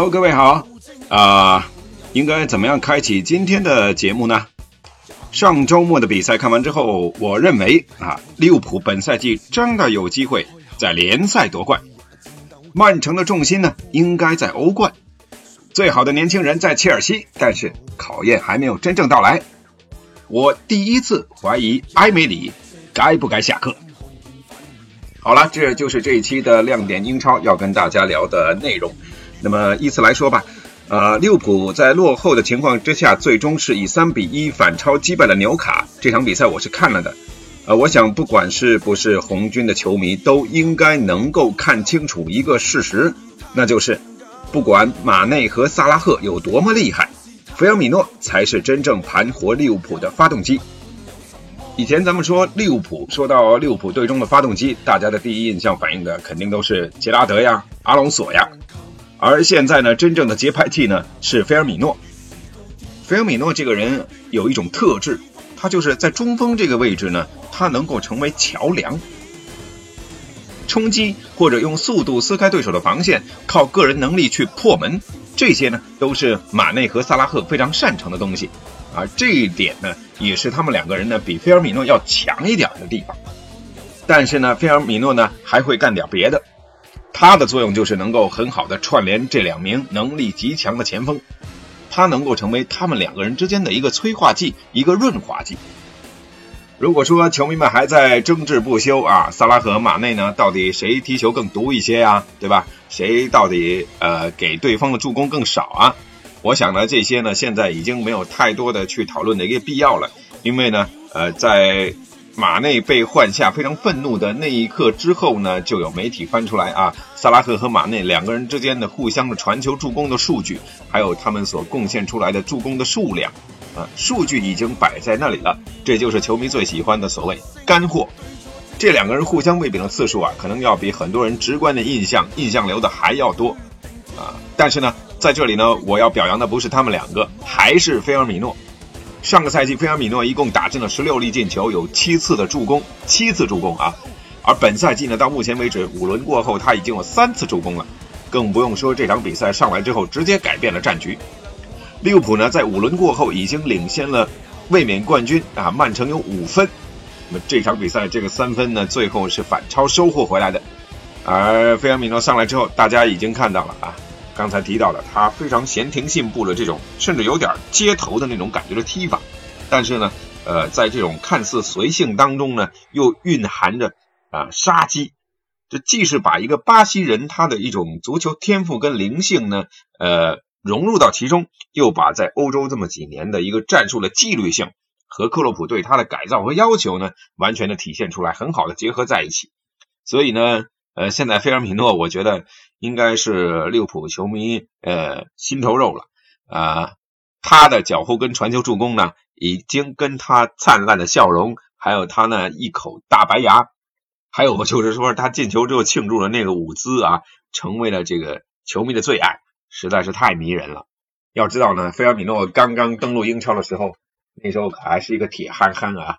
Hello，各位好，啊、应该怎么样开启今天的节目呢？上周末的比赛看完之后，我认为啊，利物浦本赛季真的有机会在联赛夺冠。曼城的重心呢，应该在欧冠。最好的年轻人在切尔西，但是考验还没有真正到来。我第一次怀疑埃梅里该不该下课。好了，这就是这一期的亮点英超要跟大家聊的内容。那么依次来说吧，呃，利物浦在落后的情况之下，最终是以三比一反超击败了纽卡。这场比赛我是看了的，呃，我想不管是不是红军的球迷，都应该能够看清楚一个事实，那就是，不管马内和萨拉赫有多么厉害，弗尔米诺才是真正盘活利物浦的发动机。以前咱们说利物浦，说到利物浦队中的发动机，大家的第一印象反映的肯定都是杰拉德呀、阿隆索呀。而现在呢，真正的节拍器呢是菲尔米诺。菲尔米诺这个人有一种特质，他就是在中锋这个位置呢，他能够成为桥梁，冲击或者用速度撕开对手的防线，靠个人能力去破门，这些呢都是马内和萨拉赫非常擅长的东西。而这一点呢，也是他们两个人呢比菲尔米诺要强一点的地方。但是呢，菲尔米诺呢还会干点别的。他的作用就是能够很好的串联这两名能力极强的前锋，他能够成为他们两个人之间的一个催化剂，一个润滑剂。如果说球迷们还在争执不休啊，萨拉和马内呢，到底谁踢球更毒一些呀、对吧？谁到底呃给对方的助攻更少啊？我想呢，这些呢现在已经没有太多的去讨论的一个必要了，因为呢，呃，在马内被换下非常愤怒的那一刻之后呢，就有媒体翻出来啊，萨拉赫和马内两个人之间的互相的传球助攻的数据，还有他们所贡献出来的助攻的数量，啊，数据已经摆在那里了，这就是球迷最喜欢的所谓干货。这两个人互相喂饼的次数啊，可能要比很多人直观的印象印象流的还要多，啊，但是呢，在这里呢，我要表扬的不是他们两个，还是菲尔米诺。上个赛季，菲尔米诺一共打进了十六粒进球，有七次的助攻，七次助攻啊。而本赛季呢，到目前为止五轮过后，他已经有三次助攻了，更不用说这场比赛上来之后直接改变了战局。利物浦呢，在五轮过后已经领先了卫冕冠军啊，曼城有五分。那么这场比赛这个三分呢，最后是反超收获回来的。而菲尔米诺上来之后，大家已经看到了啊，刚才提到了他非常闲庭信步的这种，甚至有点街头的那种感觉的踢法。但是呢，呃，在这种看似随性当中呢，又蕴含着啊杀机。这既是把一个巴西人他的一种足球天赋跟灵性呢，呃，融入到其中，又把在欧洲这么几年的一个战术的纪律性和克洛普对他的改造和要求呢，完全的体现出来，很好的结合在一起。所以呢，呃，现在菲尔米诺，我觉得应该是利物浦球迷呃心头肉了啊、他的脚后跟传球助攻呢，已经跟他灿烂的笑容，还有他那一口大白牙，还有就是说他进球之后庆祝的那个舞姿啊，成为了这个球迷的最爱，实在是太迷人了。要知道呢，菲尔米诺刚刚登陆英超的时候，那时候可还是一个铁憨憨啊。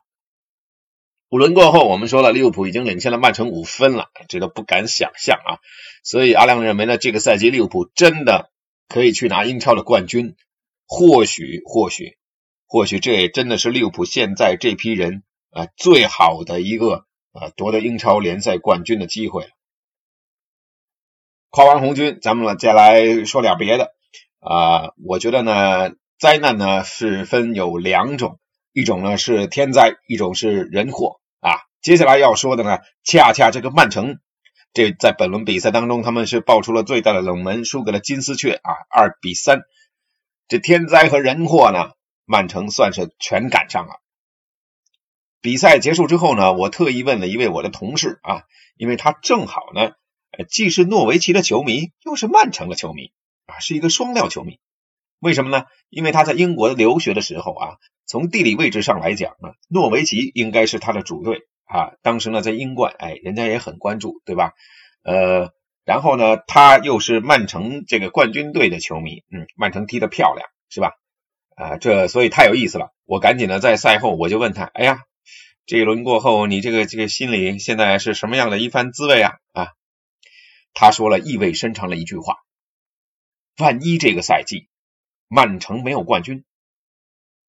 五轮过后，我们说了，利物浦已经领先了曼城五分了，这都不敢想象啊。所以阿亮认为呢，这个赛季利物浦真的可以去拿英超的冠军。或许，或许，或许这也真的是利物浦现在这批人啊、最好的一个啊、夺得英超联赛冠军的机会了。夸完红军，咱们再来说点别的。啊，我觉得呢，灾难呢是分有两种，一种呢是天灾，一种是人祸。接下来要说的呢，恰恰这个曼城，这在本轮比赛当中他们是爆出了最大的冷门，输给了金丝雀啊，二比三。这天灾和人祸呢，曼城算是全赶上了。比赛结束之后呢，我特意问了一位我的同事啊，因为他正好呢，既是诺维奇的球迷，又是曼城的球迷啊，是一个双料球迷。为什么呢？因为他在英国留学的时候啊，从地理位置上来讲呢，诺维奇应该是他的主队啊。当时呢，在英冠，哎，人家也很关注，对吧？呃，然后呢，他又是曼城这个冠军队的球迷，嗯，曼城踢得漂亮，是吧？啊，这所以太有意思了。我赶紧的在赛后我就问他，哎呀。这一轮过后，你这个这个心里现在是什么样的一番滋味啊？啊，他说了意味深长的一句话：万一这个赛季曼城没有冠军，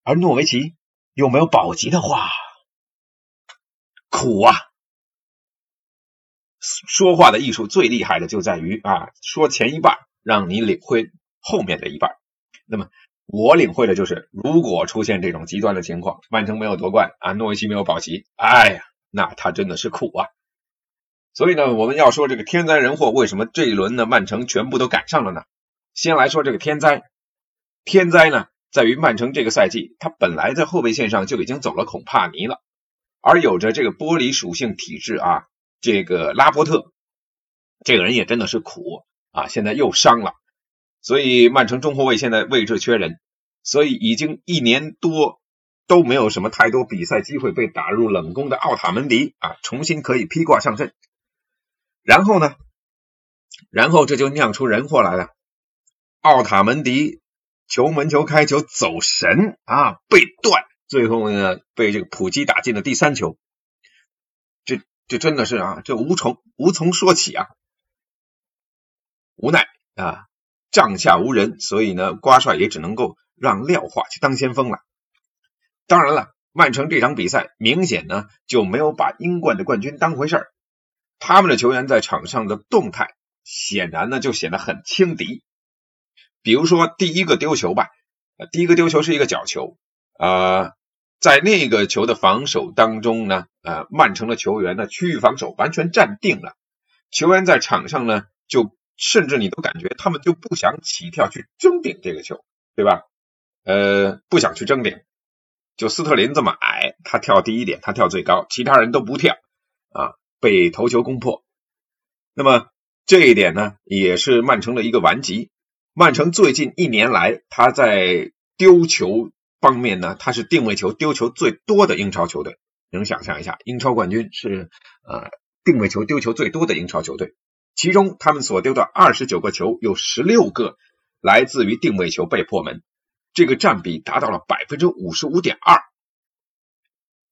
而诺维奇又没有保级的话，苦啊！说话的艺术最厉害的就在于啊，说前一半让你领会后面的一半。那么。我领会的就是，如果出现这种极端的情况，曼城没有夺冠啊，诺维奇没有保级，哎呀，那他真的是苦啊。所以呢，我们要说这个天灾人祸，为什么这一轮呢曼城全部都赶上了呢？先来说这个天灾，天灾呢在于曼城这个赛季，他本来在后备线上就已经走了孔帕尼了，而有着这个玻璃属性体质啊，这个拉波特这个人也真的是苦啊，现在又伤了。所以曼城中后卫现在位置缺人，所以已经一年多都没有什么太多比赛机会被打入冷宫的奥塔门迪啊，重新可以披挂上阵。然后呢，然后这就酿出人祸来了。奥塔门迪球门球开球走神啊，被断，最后呢被这个普基打进了第三球。这这真的是啊，这无从无从说起啊，无奈啊。帐下无人，所以呢，瓜帅也只能够让廖化去当先锋了。当然了，曼城这场比赛明显呢就没有把英冠的冠军当回事儿，他们的球员在场上的动态显然呢就显得很轻敌。比如说第一个丢球吧，第一个丢球是一个角球，呃，在那个球的防守当中呢，呃，曼城的球员呢区域防守完全站定了，球员在场上呢就。甚至你都感觉他们就不想起跳去争顶这个球，对吧？呃，不想去争顶。就斯特林这么矮，他跳第一点，他跳最高，其他人都不跳啊，被头球攻破。那么这一点呢，也是曼城的一个顽疾。曼城最近一年来，他在丢球方面呢，他是定位球丢球最多的英超球队。能想象一下，英超冠军是呃定位球丢球最多的英超球队。其中，他们所丢的二十九个球，有十六个来自于定位球被破门，这个占比达到了百分之五十五点二。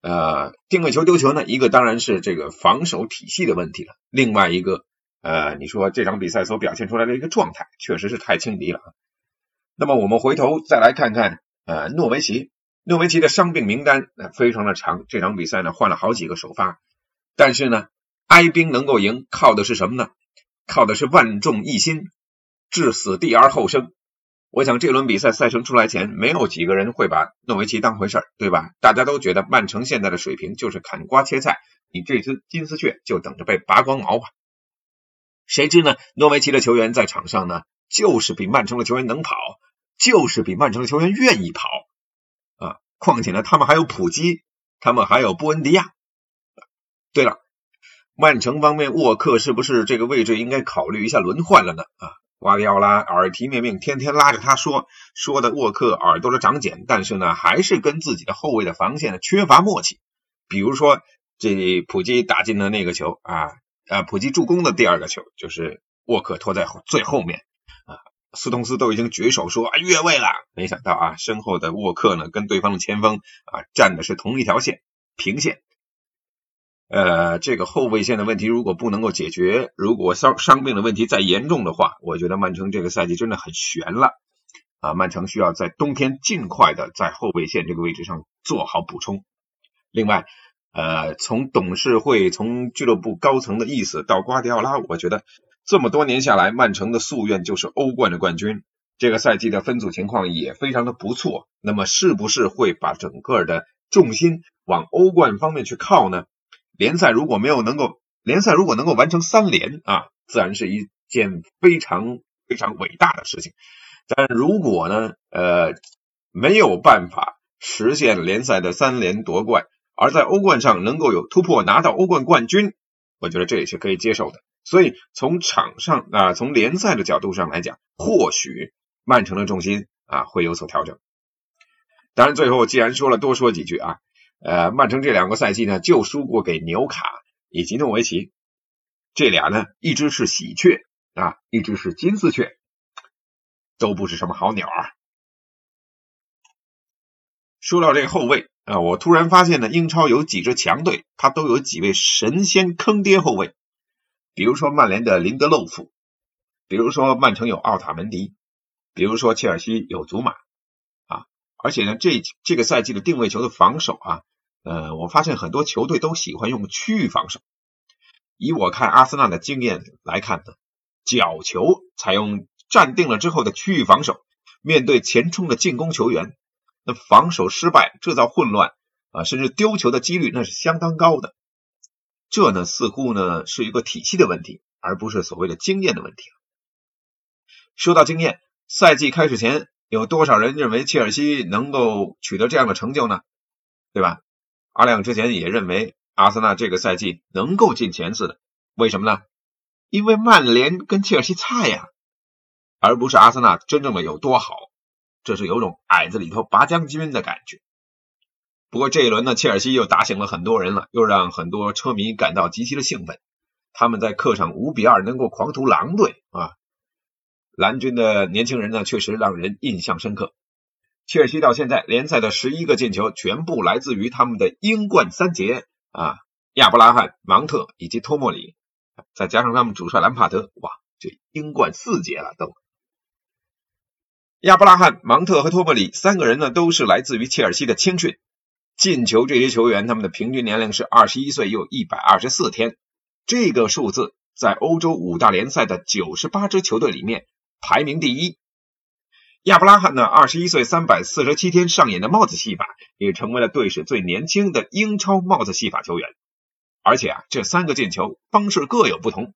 呃，定位球丢球呢，一个当然是这个防守体系的问题了，另外一个，呃，你说这场比赛所表现出来的一个状态，确实是太轻敌了。那么我们回头再来看看，呃，诺维奇，诺维奇的伤病名单非常的长，这场比赛呢换了好几个首发，但是呢，哀兵能够赢，靠的是什么呢？靠的是万众一心，至死地而后生。我想这轮比赛赛程出来前，没有几个人会把诺维奇当回事儿，对吧？大家都觉得曼城现在的水平就是砍瓜切菜，你这只金丝雀就等着被拔光毛吧。谁知呢？诺维奇的球员在场上呢，就是比曼城的球员能跑，就是比曼城的球员愿意跑啊！况且呢，他们还有普基，他们还有布恩迪亚。对了。曼城方面，沃克是不是这个位置应该考虑一下轮换了呢？啊，瓜迪奥拉耳提面命，天天拉着他说，说的沃克耳朵都长茧，但是呢，还是跟自己的后卫的防线呢缺乏默契。比如说，这普基打进的那个球啊，啊，普基助攻的第二个球，就是沃克拖在最后面，斯通斯都已经举手说啊越位了，没想到啊，身后的沃克呢，跟对方的前锋啊站的是同一条线，平线。呃，这个后卫线的问题如果不能够解决，如果伤伤病的问题再严重的话，我觉得曼城这个赛季真的很悬了啊！曼城需要在冬天尽快的在后卫线这个位置上做好补充。另外，呃，从董事会、从俱乐部高层的意思到瓜迪奥拉，我觉得这么多年下来，曼城的夙愿就是欧冠的冠军。这个赛季的分组情况也非常的不错，那么是不是会把整个的重心往欧冠方面去靠呢？联赛如果没有能够联赛如果能够完成三连啊，自然是一件非常非常伟大的事情。但如果呢，呃，没有办法实现联赛的三连夺冠，而在欧冠上能够有突破，拿到欧冠冠军，我觉得这也是可以接受的。所以从场上啊，从联赛的角度上来讲，或许。曼城的重心啊会有所调整。当然，最后既然说了，多说几句啊。呃，曼城这两个赛季呢，就输过给纽卡以及诺维奇，这俩呢，一只是喜鹊啊，一只是金丝雀，都不是什么好鸟啊。说到这个后卫啊，我突然发现呢，英超有几支强队，他都有几位神仙坑爹后卫，比如说曼联的林德勒夫，比如说曼城有奥塔门迪。比如说切尔西有祖马啊，而且呢，这这个赛季的定位球的防守啊，呃，我发现很多球队都喜欢用区域防守。以我看阿森纳的经验来看呢，角球采用站定了之后的区域防守，面对前冲的进攻球员，那防守失败制造混乱啊，甚至丢球的几率那是相当高的。这呢，似乎呢是一个体系的问题，而不是所谓的经验的问题说到经验。赛季开始前，有多少人认为切尔西能够取得这样的成就呢？对吧？阿亮之前也认为阿森纳这个赛季能够进前四的，为什么呢？因为曼联跟切尔西菜呀，而不是阿森纳真正的有多好。这是有种矮子里头拔将军的感觉。不过这一轮呢，切尔西又打醒了很多人了，又让很多车迷感到极其的兴奋。他们在客场五比二能够狂屠狼队啊！蓝军的年轻人呢，确实让人印象深刻。切尔西到现在联赛的十一个进球，全部来自于他们的英冠三杰啊，亚布拉罕、芒特以及托莫里，再加上他们主帅兰帕德，哇，这英冠四杰了都。亚布拉罕、芒特和托莫里三个人呢，都是来自于切尔西的青训。进球这些球员，他们的平均年龄是二十一岁又一百二十四天，这个数字在欧洲五大联赛的九十八支球队里面。排名第一，亚布拉罕呢？二十一岁三百四十七天上演的帽子戏法，也成为了队史最年轻的英超帽子戏法球员。而且啊，这三个进球方式各有不同，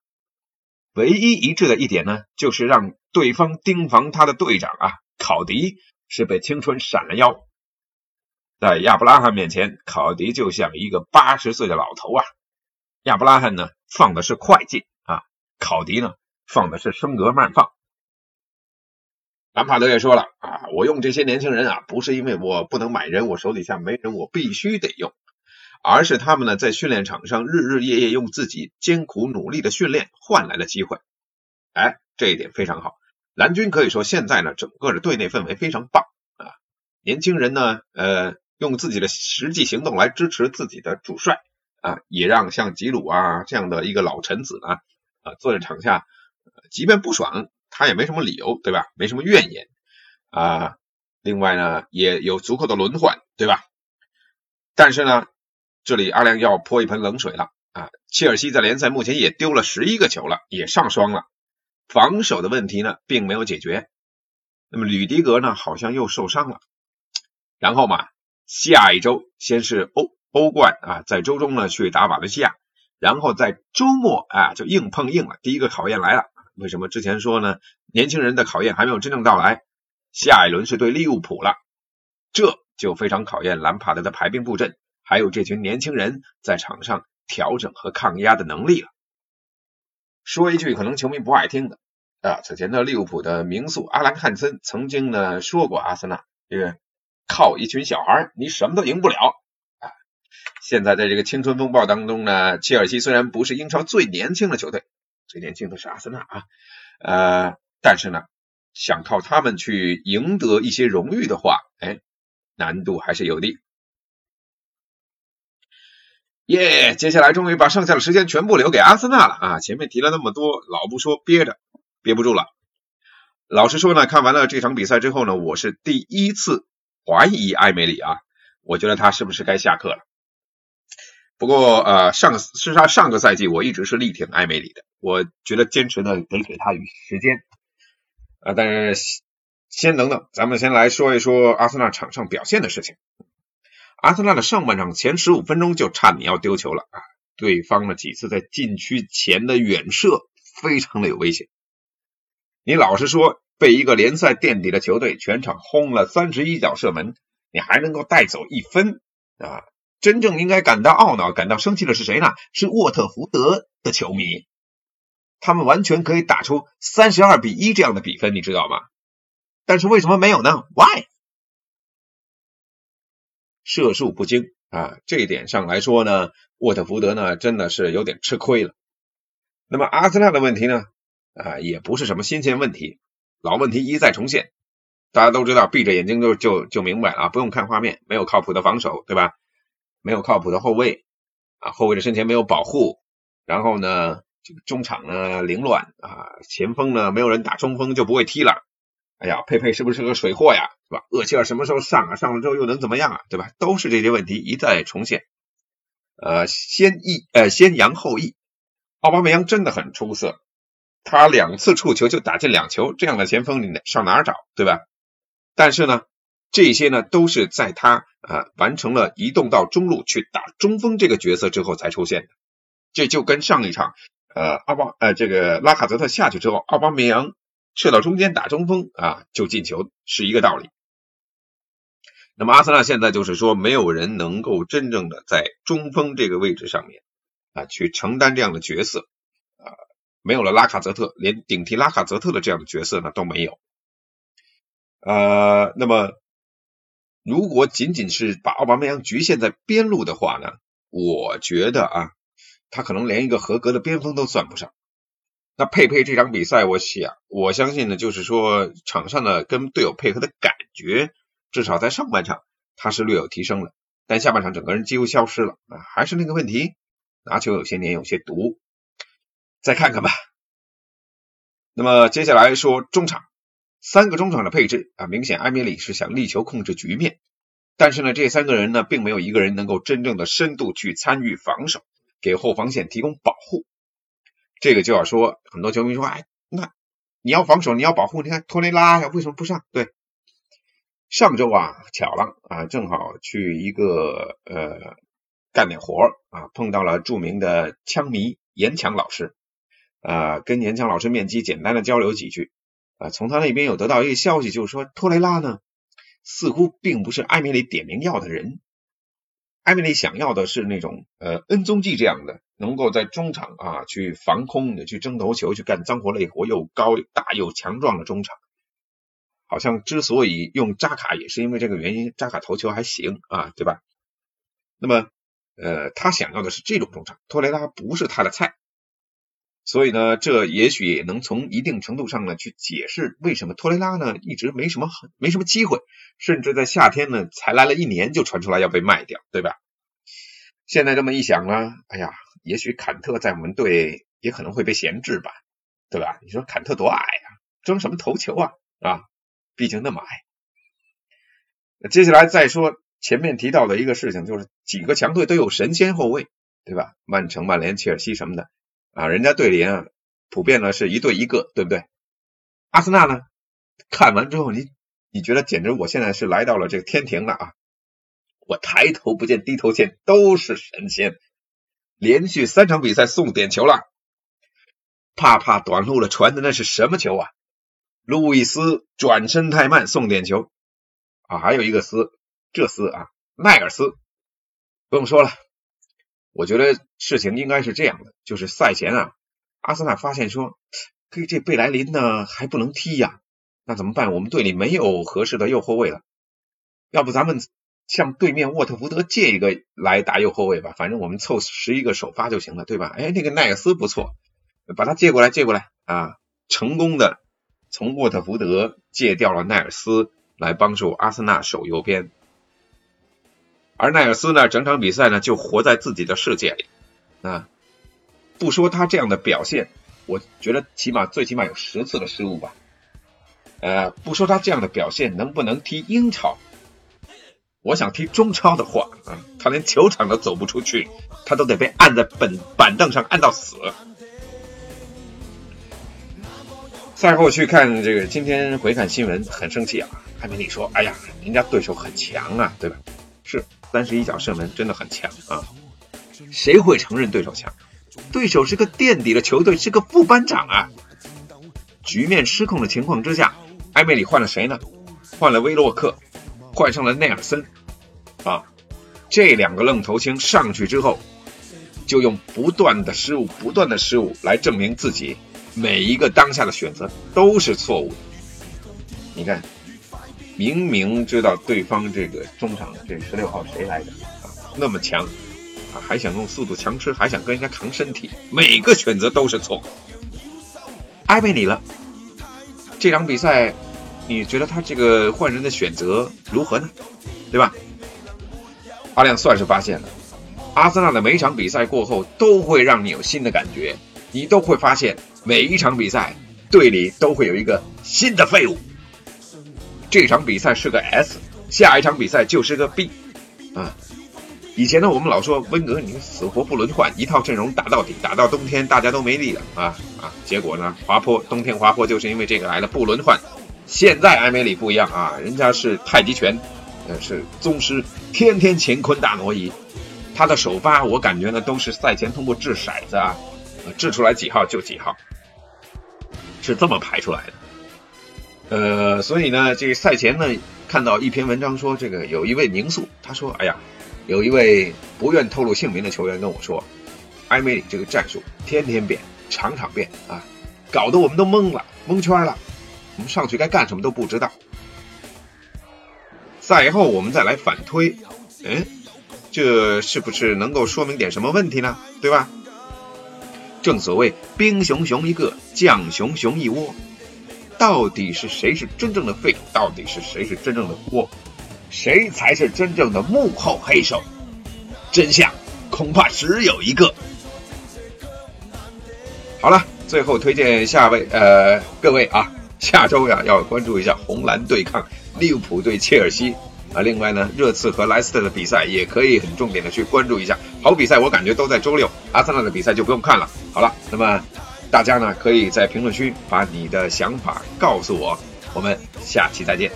唯一一致的一点呢，就是让对方盯防他的队长啊，考迪是被青春闪了腰。在亚布拉罕面前，考迪就像一个八十岁的老头啊。亚布拉罕呢，放的是快进啊，考迪呢，放的是升格慢放。兰帕德也说了啊，我用这些年轻人啊，不是因为我不能买人，我手底下没人，我必须得用，而是他们呢在训练场上日日夜夜用自己艰苦努力的训练换来了机会。哎，这一点非常好。蓝军可以说现在呢，整个的队内氛围非常棒啊，年轻人呢，呃，用自己的实际行动来支持自己的主帅啊，也让像吉鲁啊这样的一个老臣子呢，啊，坐在场下，即便不爽。他也没什么理由，对吧？没什么怨言啊。另外呢，也有足够的轮换，对吧？但是呢，这里阿亮要泼一盆冷水了啊！切尔西在联赛目前也丢了十一个球了，也上双了。防守的问题呢，并没有解决。那么吕迪格呢，好像又受伤了。然后嘛，下一周先是欧欧冠啊，在周中呢去打瓦伦西亚，然后在周末啊就硬碰硬了，第一个考验来了。为什么之前说呢？年轻人的考验还没有真正到来，下一轮是对利物浦了，这就非常考验兰帕德的排兵布阵，还有这群年轻人在场上调整和抗压的能力了。说一句可能球迷不爱听的啊，此前的利物浦的名宿阿兰汉森曾经呢说过，阿森纳这个靠一群小孩你什么都赢不了啊。现在在这个青春风暴当中呢，切尔西虽然不是英超最年轻的球队。最年轻的是阿森纳啊，呃，但是呢，想靠他们去赢得一些荣誉的话，哎，难度还是有的。耶，接下来终于把剩下的时间全部留给阿森纳了啊！前面提了那么多，老不说憋着，憋不住了。老实说呢，看完了这场比赛之后呢，我是第一次怀疑艾梅里啊，我觉得他是不是该下课了？不过呃，上是他上个赛季我一直是力挺艾梅里的。我觉得坚持呢得给他与时间啊，但是先等等，咱们先来说一说阿森纳场上表现的事情。阿森纳的上半场前十五分钟就差点要丢球了啊！对方的几次在禁区前的远射非常的有危险。你老实说，被一个联赛垫底的球队全场轰了三十一脚射门，你还能够带走一分啊？真正应该感到懊恼、感到生气的是谁呢？是沃特福德的球迷，他们完全可以打出三十二比一这样的比分，你知道吗？但是为什么没有呢？Why？射术不精啊，这一点上来说呢，沃特福德呢真的是有点吃亏了。那么阿森纳的问题呢，啊，也不是什么新鲜问题，老问题一再重现。大家都知道，闭着眼睛就就就明白了啊，不用看画面，没有靠谱的防守，对吧？没有靠谱的后卫啊，后卫的身前没有保护，然后呢，这个中场呢凌乱啊，前锋呢没有人打中锋就不会踢了。哎呀，佩佩是不是个水货呀？是吧？厄齐尔什么时候上啊？上了之后又能怎么样啊？对吧？都是这些问题一再重现。呃，先抑呃先扬后抑，奥巴梅扬真的很出色，他两次触球就打进两球，这样的前锋你上哪儿找？对吧？但是呢，这些呢都是在他啊完成了移动到中路去打中锋这个角色之后才出现的。这就跟上一场呃奥巴呃这个拉卡泽特下去之后，奥巴梅扬。射到中间打中锋啊，就进球是一个道理。那么阿森纳现在就是说，没有人能够真正的在中锋这个位置上面啊去承担这样的角色，没有了拉卡泽特，连顶替拉卡泽特的这样的角色呢都没有。呃，那么如果仅仅是把奥巴梅扬局限在边路的话呢，我觉得啊，他可能连一个合格的边锋都算不上。那佩佩这场比赛，我想我相信呢，就是说场上的跟队友配合的感觉，至少在上半场他是略有提升了，但下半场整个人几乎消失了啊，还是那个问题，拿球有些黏，有些毒，再看看吧。那么接下来说中场，三个中场的配置啊，明显埃梅里是想力求控制局面，但是呢，这三个人呢，并没有一个人能够真正的深度去参与防守，给后防线提供保护。这个就要说，很多球迷说，哎，那你要防守，你要保护，你看托雷拉呀，为什么不上？对，上周啊，巧了啊，正好去一个呃干点活啊，碰到了著名的枪迷严强老师啊，跟严强老师面基，简单的交流几句啊，从他那边有得到一个消息，就是说托雷拉呢，似乎并不是艾米丽点名要的人。艾米丽想要的是那种呃恩宗纪这样的，能够在中场啊去防空的、去争头球、去干脏活累活、又高大又强壮的中场。好像之所以用扎卡，也是因为这个原因。扎卡头球还行啊，对吧？那么呃，他想要的是这种中场，托雷拉不是他的菜。所以呢，这也许能从一定程度上呢去解释为什么托雷拉呢一直没什么很没什么机会，甚至在夏天呢才来了一年就传出来要被卖掉，对吧？现在这么一想呢，哎呀，也许坎特在我们队也可能会被闲置吧，对吧？你说坎特多矮啊，争什么头球啊，啊？毕竟那么矮。接下来再说前面提到的一个事情，就是几个强队都有神仙后卫，对吧？曼城、曼联、切尔西什么的。啊，人家队里啊，普遍呢是一对一个，对不对？阿森纳呢，看完之后，你你觉得简直我现在是来到了这个天庭了啊！我抬头不见低头见，都是神仙，连续三场比赛送点球了，怕怕短路了，传的那是什么球啊？路易斯转身太慢送点球啊，还有一个斯，这斯啊，迈尔斯，不用说了。我觉得事情应该是这样的，就是赛前啊，阿森纳发现说，这这贝莱林呢还不能踢呀，那怎么办？我们队里没有合适的右后卫了，要不咱们向对面沃特福德借一个来打右后卫吧，反正我们凑十一个首发就行了，对吧？哎，那个奈尔斯不错，把他借过来，借过来啊，成功的从沃特福德借掉了奈尔斯来帮助阿森纳守右边。而奈尔斯呢，整场比赛呢就活在自己的世界里啊！不说他这样的表现，我觉得起码最起码有十次的失误吧。呃，不说他这样的表现能不能踢英超，我想踢中超的话啊，他连球场都走不出去，他都得被按在本板凳上按到死。赛后去看这个，今天回看新闻很生气啊！艾梅里说：“哎呀，人家对手很强啊，对吧？是三十一脚射门真的很强啊，谁会承认对手强？对手是个垫底的球队，是个副班长啊！局面失控的情况之下，艾梅里换了谁呢？换了威洛克，换上了内尔森啊！这两个愣头青上去之后，就用不断的失误、不断的失误来证明自己。”每一个当下的选择都是错误的。你看，明明知道对方这个中场这十六号谁来的啊，那么强，还想用速度强吃，还想跟人家扛身体，每个选择都是错。艾贝里了，这场比赛，你觉得他这个换人的选择如何呢？对吧？阿亮算是发现了，阿森纳的每场比赛过后都会让你有新的感觉，你都会发现。每一场比赛，队里都会有一个新的废物。这场比赛是个 S，下一场比赛就是个 B，啊！以前呢，我们老说温格你死活不轮换，一套阵容打到底，打到冬天大家都没力了啊啊！结果呢，滑坡，冬天滑坡就是因为这个来了，不轮换。现在埃梅里不一样啊，人家是太极拳，呃，是宗师，天天乾坤大挪移。他的首发，我感觉呢，都是赛前通过掷骰子啊，掷出来几号就几号。是这么排出来的，呃，所以呢，这个赛前呢，看到一篇文章说，这个有一位宁素，他说，哎呀，有一位不愿透露姓名的球员跟我说，埃梅里这个战术天天变，场场变啊，搞得我们都懵了，蒙圈了，我们上去该干什么都不知道。赛后我们再来反推，嗯，这是不是能够说明点什么问题呢？对吧？正所谓兵熊熊一个，将熊熊一窝，到底是谁是真正的废？到底是谁是真正的锅？谁才是真正的幕后黑手？真相恐怕只有一个。好了，最后推荐下位呃各位啊，下周呀要关注一下红蓝对抗利物浦对切尔西。啊，另外呢，热刺和莱斯特的比赛也可以很重点的去关注一下。好比赛我感觉都在周六，阿森纳的比赛就不用看了。好了，那么大家呢可以在评论区把你的想法告诉我，我们下期再见。